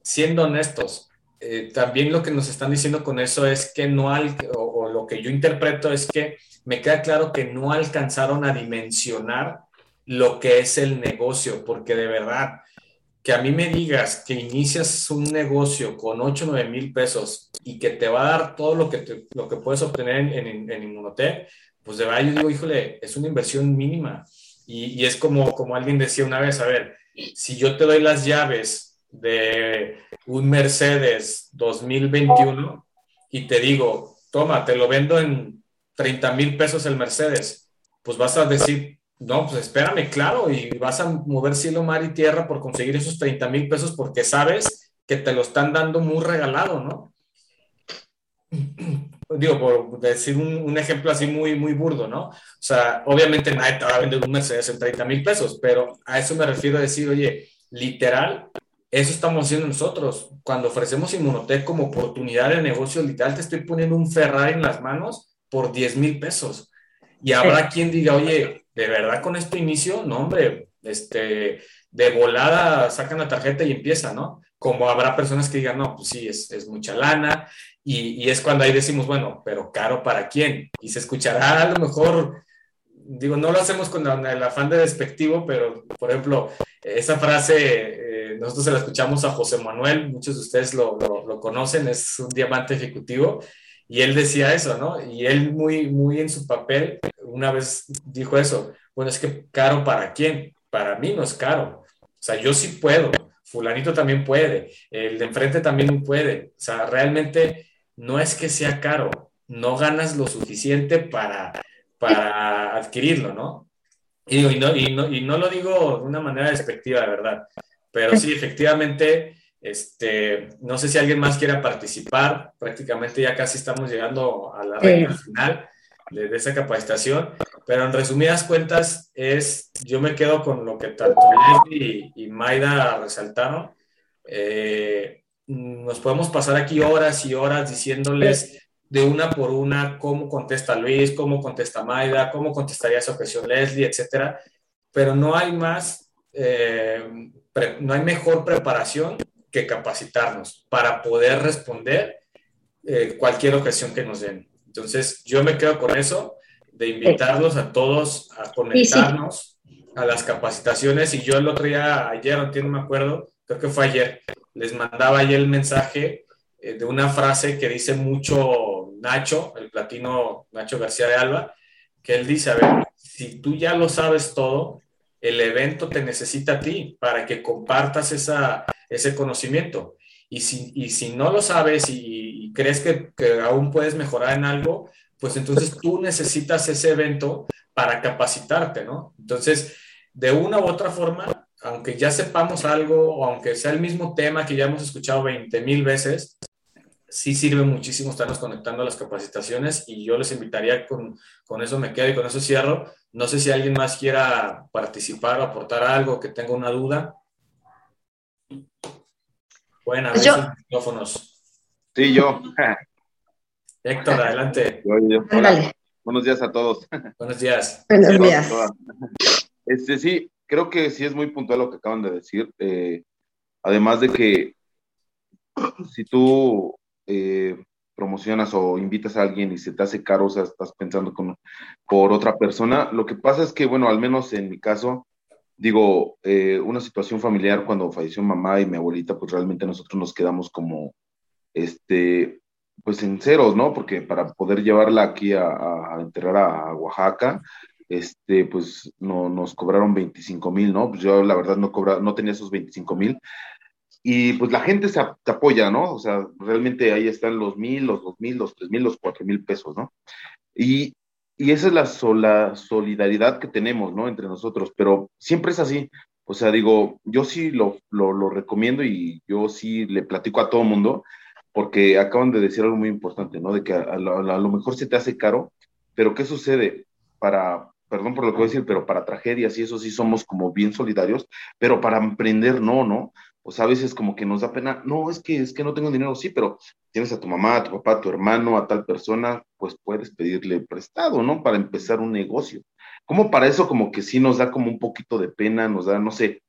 siendo honestos, eh, también lo que nos están diciendo con eso es que no, al, o lo que yo interpreto es que me queda claro que no alcanzaron a dimensionar lo que es el negocio, porque de verdad, que a mí me digas que inicias un negocio con 8 o 9 mil pesos y que te va a dar todo lo que, lo que puedes obtener en, en, en pues de verdad yo digo, híjole, es una inversión mínima. Y, y, es como, como alguien decía una vez, a ver, si yo te doy las llaves de un Mercedes 2021 y te digo, toma, te lo vendo en 30 mil pesos el Mercedes, pues vas a decir, no, pues espérame, claro, y vas a mover cielo, mar y tierra por conseguir esos 30 mil pesos porque sabes que te lo están dando muy regalado, ¿no? <clears throat> Digo, por decir un, ejemplo así muy, muy burdo, ¿no? O sea, obviamente nadie te va a vender un Mercedes en 30 mil pesos, pero a eso me refiero a decir, oye, literal, eso estamos haciendo nosotros. Cuando ofrecemos Inmunotech como oportunidad de negocio, literal, te estoy poniendo un Ferrari en las manos por 10 mil pesos. Y habrá quien diga, oye, de verdad con este inicio, no, hombre, este, de volada sacan la tarjeta y empieza, ¿no? Como habrá personas que digan, no, pues sí, es, es mucha lana, y, y, es cuando ahí decimos, bueno, pero caro para quién, y se escuchará a lo mejor, digo, no lo hacemos con el afán de despectivo, pero por ejemplo, esa frase, eh, nosotros se la escuchamos a José Manuel, muchos de ustedes lo, lo, conocen, es un diamante ejecutivo, y él decía eso, ¿no? Y él muy, muy en su papel, una vez dijo eso, bueno, es que caro para quién? Para mí no es caro. O sea, yo sí puedo, fulanito también puede, el de enfrente también puede. O sea, realmente no es que sea caro, no ganas lo suficiente para, para adquirirlo, ¿no? Y, no, y, no, lo digo de una manera despectiva, de verdad, pero sí, efectivamente, este, no sé si alguien más quiera participar, prácticamente ya casi estamos llegando a la recta final de, esa capacitación, pero en resumidas cuentas es, yo me quedo con lo que tanto Leslie y, Maida resaltaron. Eh, nos podemos pasar aquí horas y horas diciéndoles de una por una cómo contesta Luis, cómo contesta Maida, cómo contestaría esa objeción Leslie, etcétera, pero no hay más, eh, no hay mejor preparación que capacitarnos para poder responder eh, cualquier objeción que nos den. Entonces, yo me quedo con eso, de invitarlos a todos a conectarnos a las capacitaciones. Y yo el otro día, ayer, no me acuerdo, creo que fue ayer, les mandaba ayer el mensaje eh, de una frase que dice mucho Nacho, el platino Nacho García de Alba, que él dice, a ver, si tú ya lo sabes todo, el evento te necesita a ti para que compartas esa, ese conocimiento. Y si, y si no lo sabes y, crees que, que, aún puedes mejorar en algo, pues entonces tú necesitas ese evento para capacitarte, ¿no? Entonces, de una u otra forma, aunque ya sepamos algo o aunque sea el mismo tema que ya hemos escuchado 20 mil veces, sí sirve muchísimo estarnos conectando a las capacitaciones y yo les invitaría, con, con eso me quedo y con eso cierro. No sé si alguien más quiera participar aportar algo, que tenga una duda. Buenas, pues yo... micrófonos. Sí, yo. <laughs> Héctor, adelante. Buenos días a todos. <laughs> Buenos días. Buenos días. Este, sí, creo que sí es muy puntual lo que acaban de decir. Eh, además de que si tú eh, promocionas o invitas a alguien y se te hace caro, o sea, estás pensando con, por otra persona, lo que pasa es que, bueno, al menos en mi caso, digo, eh, una situación familiar cuando falleció mamá y mi abuelita, pues realmente nosotros nos quedamos como, este, pues en ¿no? Porque para poder llevarla aquí a, enterrar a, Oaxaca, este, pues no, nos cobraron 25 mil, ¿no? Pues yo la verdad no, cobra, no tenía esos 25 mil. Y pues la gente se, apoya, ¿no? O sea, realmente ahí están los mil, los dos mil, los tres mil, los cuatro mil pesos, ¿no? Y, y esa es la sola solidaridad que tenemos, ¿no? Entre nosotros, pero siempre es así. O sea, digo, yo sí lo, lo, recomiendo y yo sí le platico a todo mundo, porque acaban de decir algo muy importante, ¿no? De que a, lo, mejor se te hace caro, pero ¿qué sucede? Para, perdón por lo que voy a decir, pero para tragedias y eso sí somos como bien solidarios, pero para emprender no, ¿no? O sea, a veces como que nos da pena, no, es que es que no tengo dinero, sí, pero tienes a tu mamá, a tu papá, a tu hermano, a tal persona, pues puedes pedirle prestado, ¿no? Para empezar un negocio. Como para eso como que sí nos da como un poquito de pena, nos da, no sé,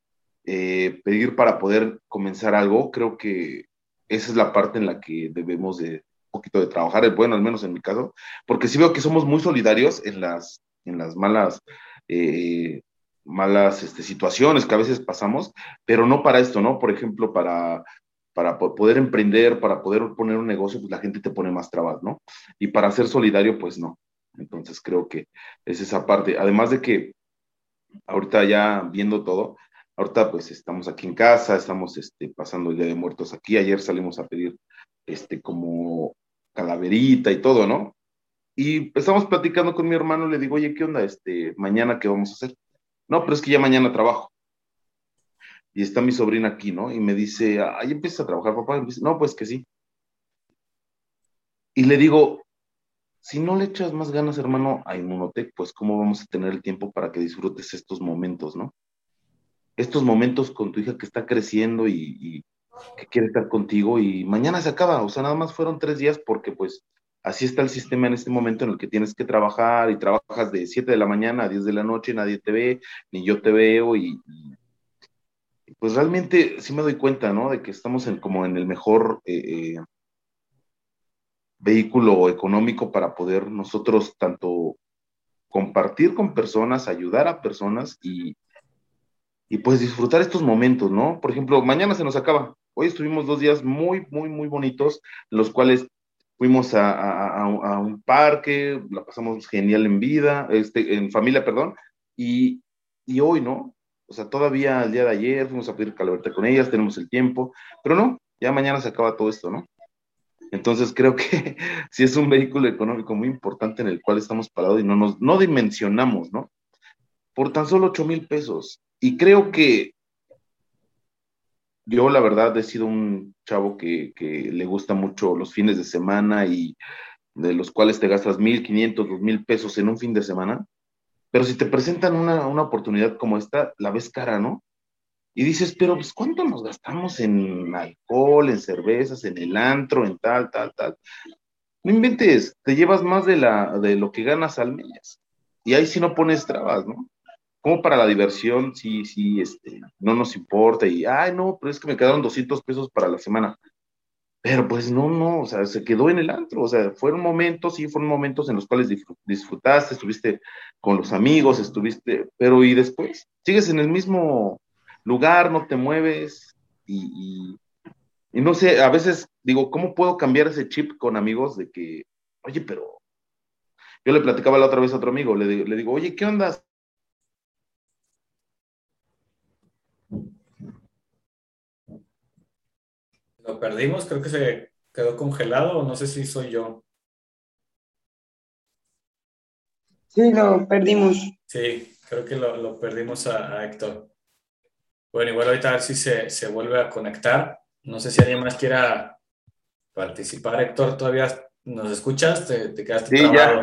eh, pedir para poder comenzar algo, creo que esa es la parte en la que debemos de un poquito de trabajar, bueno, al menos en mi caso, porque sí veo que somos muy solidarios en las, en las malas eh, malas este, situaciones que a veces pasamos, pero no para esto, ¿no? Por ejemplo, para, poder emprender, para poder poner un negocio, pues la gente te pone más trabas, ¿no? Y para ser solidario, pues no. Entonces creo que es esa parte. Además de que ahorita ya viendo todo, ahorita pues estamos aquí en casa, estamos este, pasando el Día de Muertos aquí, ayer salimos a pedir este como calaverita y todo, ¿no? Y estamos platicando con mi hermano, le digo, oye, ¿qué onda? Este, mañana, ¿qué vamos a hacer? No, pero es que ya mañana trabajo. Y está mi sobrina aquí, ¿no? Y me dice, ahí empiezas a trabajar, papá. no, pues que sí. Y le digo, si no le echas más ganas, hermano, a Inmunotech, pues cómo vamos a tener el tiempo para que disfrutes estos momentos, ¿no? Estos momentos con tu hija que está creciendo y, y que quiere estar contigo y mañana se acaba, o sea, nada más fueron tres días porque pues así está el sistema en este momento en el que tienes que trabajar y trabajas de 7 de la mañana a 10 de la noche, nadie te ve, ni yo te veo y, pues realmente sí me doy cuenta, ¿no? De que estamos en, como en el mejor eh, eh, vehículo económico para poder nosotros tanto compartir con personas, ayudar a personas y, y pues disfrutar estos momentos, ¿no? Por ejemplo, mañana se nos acaba. Hoy estuvimos dos días muy, muy, muy bonitos, los cuales fuimos a, un parque, la pasamos genial en vida, este, en familia, perdón, y, y hoy, ¿no? O sea, todavía el día de ayer fuimos a pedir calorete con ellas, tenemos el tiempo, pero no, ya mañana se acaba todo esto, ¿no? Entonces creo que <laughs> sí es un vehículo económico muy importante en el cual estamos parados y no nos no dimensionamos, ¿no? Por tan solo 8 mil pesos. Y creo que yo la verdad he sido un chavo que, que, le gusta mucho los fines de semana y de los cuales te gastas mil, quinientos, dos mil pesos en un fin de semana. Pero si te presentan una, una oportunidad como esta, la ves cara, ¿no? Y dices, pero pues ¿cuánto nos gastamos en alcohol, en cervezas, en el antro, en tal, tal, tal? No inventes, te llevas más de, la, de lo que ganas al mes. Y ahí sí no pones trabas, ¿no? Como para la diversión, sí, sí, este, no nos importa. Y, ay, no, pero es que me quedaron 200 pesos para la semana. Pero pues no, no, o sea, se quedó en el antro, o sea, fueron momentos, sí, fueron momentos en los cuales disfrutaste, estuviste con los amigos, estuviste, pero y después, sigues en el mismo lugar, no te mueves y, no sé, a veces digo, ¿cómo puedo cambiar ese chip con amigos de que, oye, pero yo le platicaba la otra vez a otro amigo, le, le digo, oye, ¿qué onda? Lo perdimos, creo que se quedó congelado, o no sé si soy yo. Sí, lo perdimos. Sí, creo que lo, perdimos a, Héctor. Bueno, igual ahorita a ver si se, vuelve a conectar. No sé si alguien más quiera participar. Héctor, ¿todavía nos escuchas? ¿Te, quedaste sí, Ya.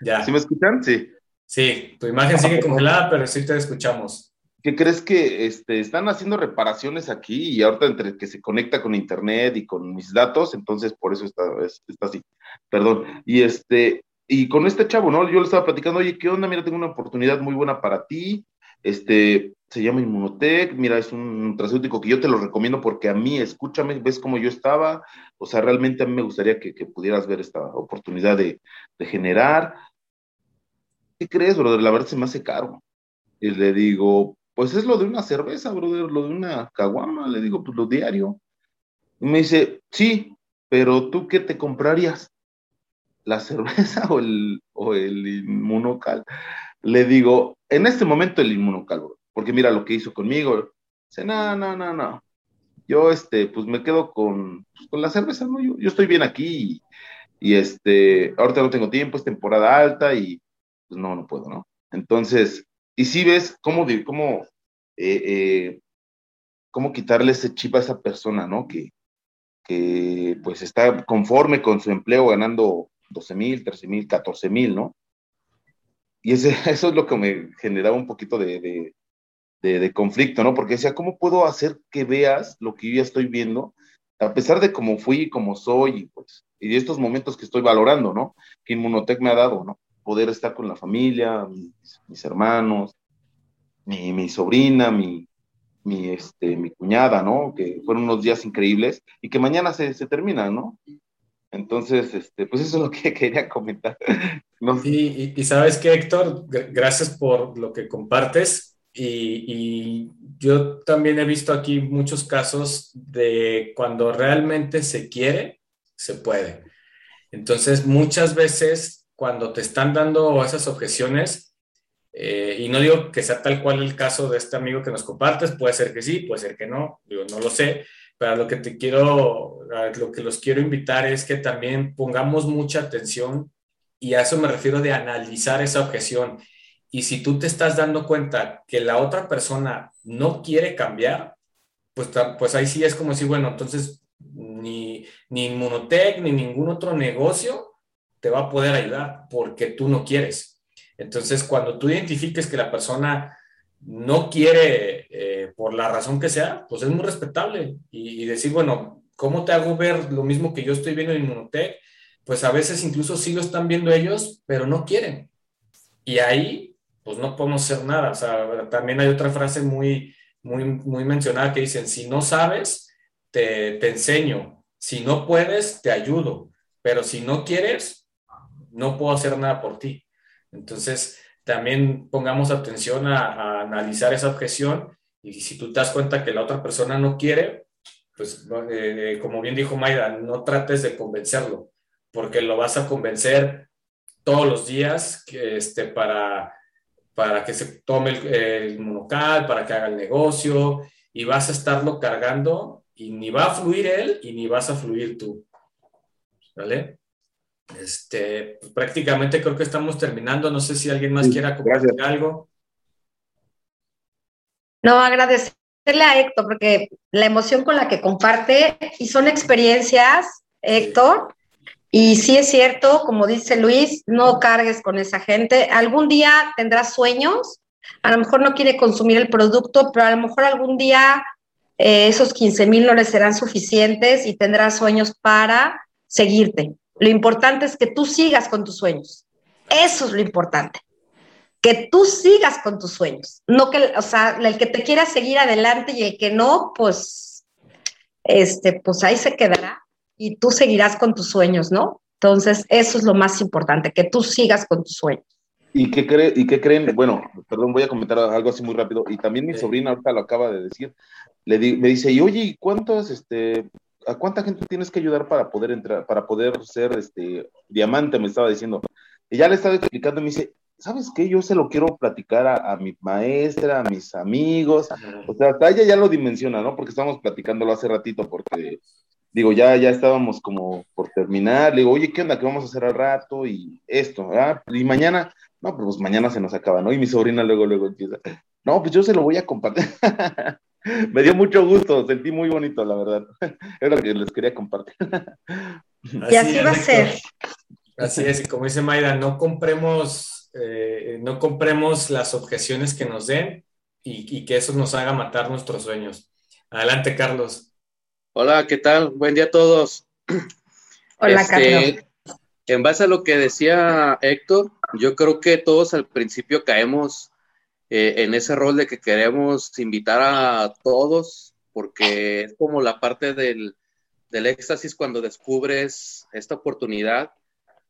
ya. ¿Sí me escuchan? Sí. Sí, tu imagen sigue congelada, pero sí te escuchamos. ¿Qué crees que este, están haciendo reparaciones aquí y ahorita entre que se conecta con internet y con mis datos, entonces por eso está, está así. Perdón. Y este, y con este chavo, ¿no? Yo le estaba platicando, oye, ¿qué onda? Mira, tengo una oportunidad muy buena para ti. Este, se llama Inmunotech, mira, es un trasútico que yo te lo recomiendo porque a mí, escúchame, ves cómo yo estaba, o sea, realmente a mí me gustaría que, pudieras ver esta oportunidad de, de generar. ¿Qué crees, brother? La verdad se me hace caro. Y le digo, pues es lo de una cerveza, brother, lo de una caguama, le digo, pues lo diario. Y me dice, sí, pero tú qué te comprarías? ¿La cerveza o el, o el inmunocal? Le digo, en este momento el inmunocal, porque mira lo que hizo conmigo. Dice, no, no, no, no. Yo, este, pues me quedo con, pues, con la cerveza, ¿no? Yo, estoy bien aquí y, y, este, ahorita no tengo tiempo, es temporada alta y pues no, no puedo, ¿no? Entonces, y si ves cómo, cómo, eh, eh, cómo quitarle ese chip a esa persona, ¿no? Que, que pues está conforme con su empleo ganando 12 mil, 13 mil, 14 mil, ¿no? Y ese, <laughs> eso es lo que me generaba un poquito de, de, conflicto, ¿no? Porque decía, ¿cómo puedo hacer que veas lo que yo ya estoy viendo? A pesar de cómo fui y cómo soy, y pues, y de estos momentos que estoy valorando, ¿no? Que Inmunotech me ha dado, ¿no? Poder estar con la familia, mis, hermanos, mi, mi sobrina, mi, mi, este, mi cuñada, ¿no? Que fueron unos días increíbles y que mañana se, se terminan, ¿no? Entonces, este, pues eso es lo que <laughs> quería comentar. <laughs> ¿no? y, y, sabes que, Héctor, gracias por lo que compartes. Y, y, yo también he visto aquí muchos casos de cuando realmente se quiere, se puede. Entonces, muchas veces cuando te están dando esas objeciones, eh, y no digo que sea tal cual el caso de este amigo que nos compartes, puede ser que sí, puede ser que no, digo, no lo sé, pero lo que te quiero, lo que los quiero invitar es que también pongamos mucha atención y a eso me refiero de analizar esa objeción. Y si tú te estás dando cuenta que la otra persona no quiere cambiar, pues, pues ahí sí es como si, bueno, entonces ni, ni Inmunotech ni ningún otro negocio te va a poder ayudar porque tú no quieres. Entonces, cuando tú identifiques que la persona no quiere eh, por la razón que sea, pues es muy respetable y, decir, bueno, ¿cómo te hago ver lo mismo que yo estoy viendo en Inmunotech? Pues a veces incluso sí lo están viendo ellos, pero no quieren. Y ahí, pues no podemos hacer nada. O sea, también hay otra frase muy, muy, muy mencionada que dicen, si no sabes, te, te enseño. Si no puedes, te ayudo. Pero si no quieres, no puedo hacer nada por ti. Entonces, también pongamos atención a, analizar esa objeción Y si tú te das cuenta que la otra persona no quiere, pues eh, como bien dijo Maida, no trates de convencerlo, porque lo vas a convencer todos los días que, este, para, para que se tome el, el monocal, para que haga el negocio, y vas a estarlo cargando y ni va a fluir él y ni vas a fluir tú. ¿Vale? Este, pues, prácticamente creo que estamos terminando. No sé si alguien más quiera compartir algo. No, agradecerle a Héctor porque la emoción con la que comparte y son experiencias, Héctor, y sí es cierto, como dice Luis, no cargues con esa gente. Algún día tendrás sueños, a lo mejor no quiere consumir el producto, pero a lo mejor algún día eh, esos 15 mil no le serán suficientes y tendrás sueños para seguirte. Lo importante es que tú sigas con tus sueños. Eso es lo importante. Que tú sigas con tus sueños. No que, o sea, el que te quiera seguir adelante y el que no, pues, este, pues ahí se quedará y tú seguirás con tus sueños, ¿no? Entonces, eso es lo más importante, que tú sigas con tus sueños. ¿Y qué, cree, ¿Y qué creen? Bueno, perdón, voy a comentar algo así muy rápido. Y también mi sobrina ahorita lo acaba de decir. Le me dice, y oye, ¿cuántos, este, a cuánta gente tienes que ayudar para poder entrar, para poder ser, este, diamante? Me estaba diciendo. Y ya le estaba explicando y me dice, ¿sabes qué? Yo se lo quiero platicar a, mi maestra, a mis amigos. O sea, ella ya lo dimensiona, ¿no? Porque estábamos platicándolo hace ratito, porque digo, ya, ya estábamos como por terminar, le digo, oye, ¿qué onda? ¿Qué vamos a hacer al rato? Y esto, ¿verdad? Y mañana, no, pues mañana se nos acaba, ¿no? Y mi sobrina luego, luego empieza, no, pues yo se lo voy a compartir. <laughs> <laughs> Me dio mucho gusto, sentí muy bonito, la verdad. <laughs> Era lo que les quería compartir. <laughs> y así va a ser. Así es, y como dice Mayra, no compremos, eh, no compremos las objeciones que nos den y, y que eso nos haga matar nuestros sueños. Adelante, Carlos. Hola, ¿qué tal? Buen día a todos. <clears throat> Hola, este, En base a lo que decía Héctor, yo creo que todos al principio caemos eh, en ese rol de que queremos invitar a todos, porque es como la parte del, del éxtasis cuando descubres esta oportunidad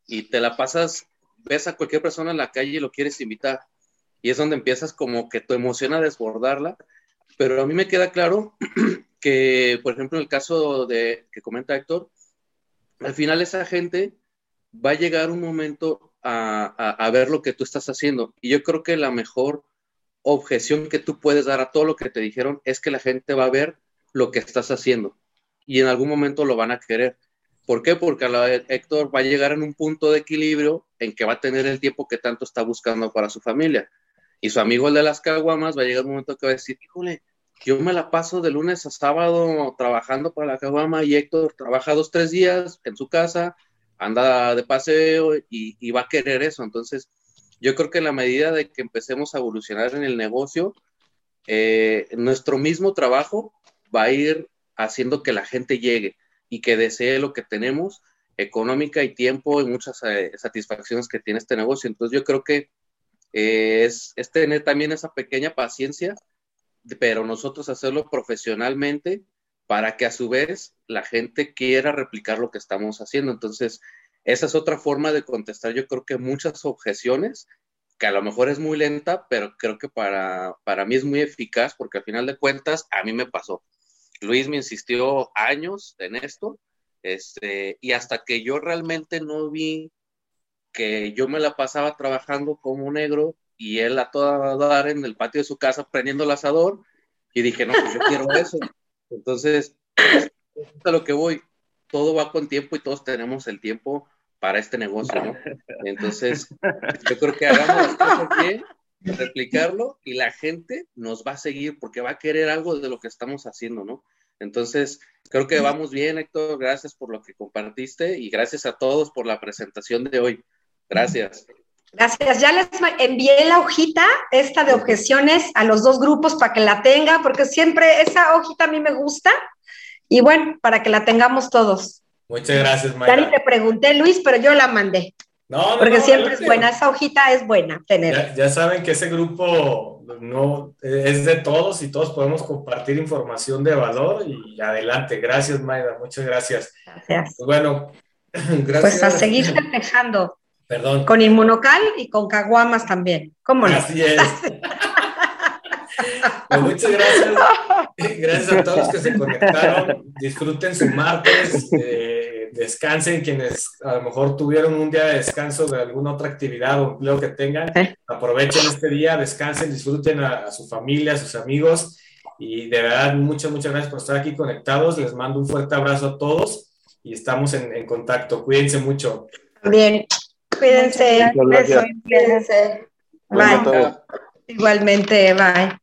y te la pasas, ves a cualquier persona en la calle y lo quieres invitar. Y es donde empiezas como que tu emoción a desbordarla. Pero a mí me queda claro <clears throat> que, por ejemplo, en el caso de que comenta Héctor, al final esa gente va a llegar un momento a, ver lo que tú estás haciendo. Y yo creo que la mejor objeción que tú puedes dar a todo lo que te dijeron es que la gente va a ver lo que estás haciendo y en algún momento lo van a querer. ¿Por qué? Porque la Héctor va a llegar en un punto de equilibrio en que va a tener el tiempo que tanto está buscando para su familia. Y su amigo el de las caguamas va a llegar un momento que va a decir, híjole, yo me la paso de lunes a sábado trabajando para la caguama y Héctor trabaja dos, tres días en su casa, anda de paseo y, va a querer eso. Entonces, yo creo que en la medida de que empecemos a evolucionar en el negocio, eh, nuestro mismo trabajo va a ir haciendo que la gente llegue y que desee lo que tenemos, económica y tiempo y muchas eh, satisfacciones que tiene este negocio. Entonces yo creo que eh, es, es, tener también esa pequeña paciencia pero nosotros hacerlo profesionalmente para que a su vez la gente quiera replicar lo que estamos haciendo. Entonces, esa es otra forma de contestar, yo creo que muchas objeciones, que a lo mejor es muy lenta, pero creo que para, para mí es muy eficaz, porque al final de cuentas, a mí me pasó. Luis me insistió años en esto, este, y hasta que yo realmente no vi que yo me la pasaba trabajando como negro y él a toda dar en el patio de su casa prendiendo el asador y dije, no, pues yo quiero eso. Entonces, a lo que voy, todo va con tiempo y todos tenemos el tiempo para este negocio, ¿no? <laughs> Entonces, yo creo que hagamos las cosas bien, replicarlo y la gente nos va a seguir porque va a querer algo de lo que estamos haciendo, ¿no? Entonces, creo que vamos bien, Héctor. Gracias por lo que compartiste y gracias a todos por la presentación de hoy. Gracias. Gracias. Ya les envié la hojita, esta de objeciones, a los dos grupos para que la tenga, porque siempre esa hojita a mí me gusta. Y bueno, para que la tengamos todos. Muchas gracias, Mayra. Ya ni te pregunté, Luis, pero yo la mandé. No, no Porque siempre es buena, esa hojita es buena tener. Ya, ya, saben que ese grupo no es de todos y todos podemos compartir información de valor y adelante. Gracias, Mayra, muchas gracias. Gracias. Pues bueno, <clears throat> gracias. Pues a seguir festejando. Perdón. Con inmunocal y con caguamas también. ¿Cómo no? Así es. <laughs> Pues muchas gracias. Gracias a todos los que se conectaron. Disfruten su martes. Eh, descansen quienes a lo mejor tuvieron un día de descanso de alguna otra actividad o empleo que tengan. Aprovechen este día, descansen, disfruten a, su familia, a sus amigos. Y de verdad, muchas, muchas gracias por estar aquí conectados. Les mando un fuerte abrazo a todos y estamos en, en contacto. Cuídense mucho. Bien, cuídense. Cuídense. Bye. Igualmente, bye.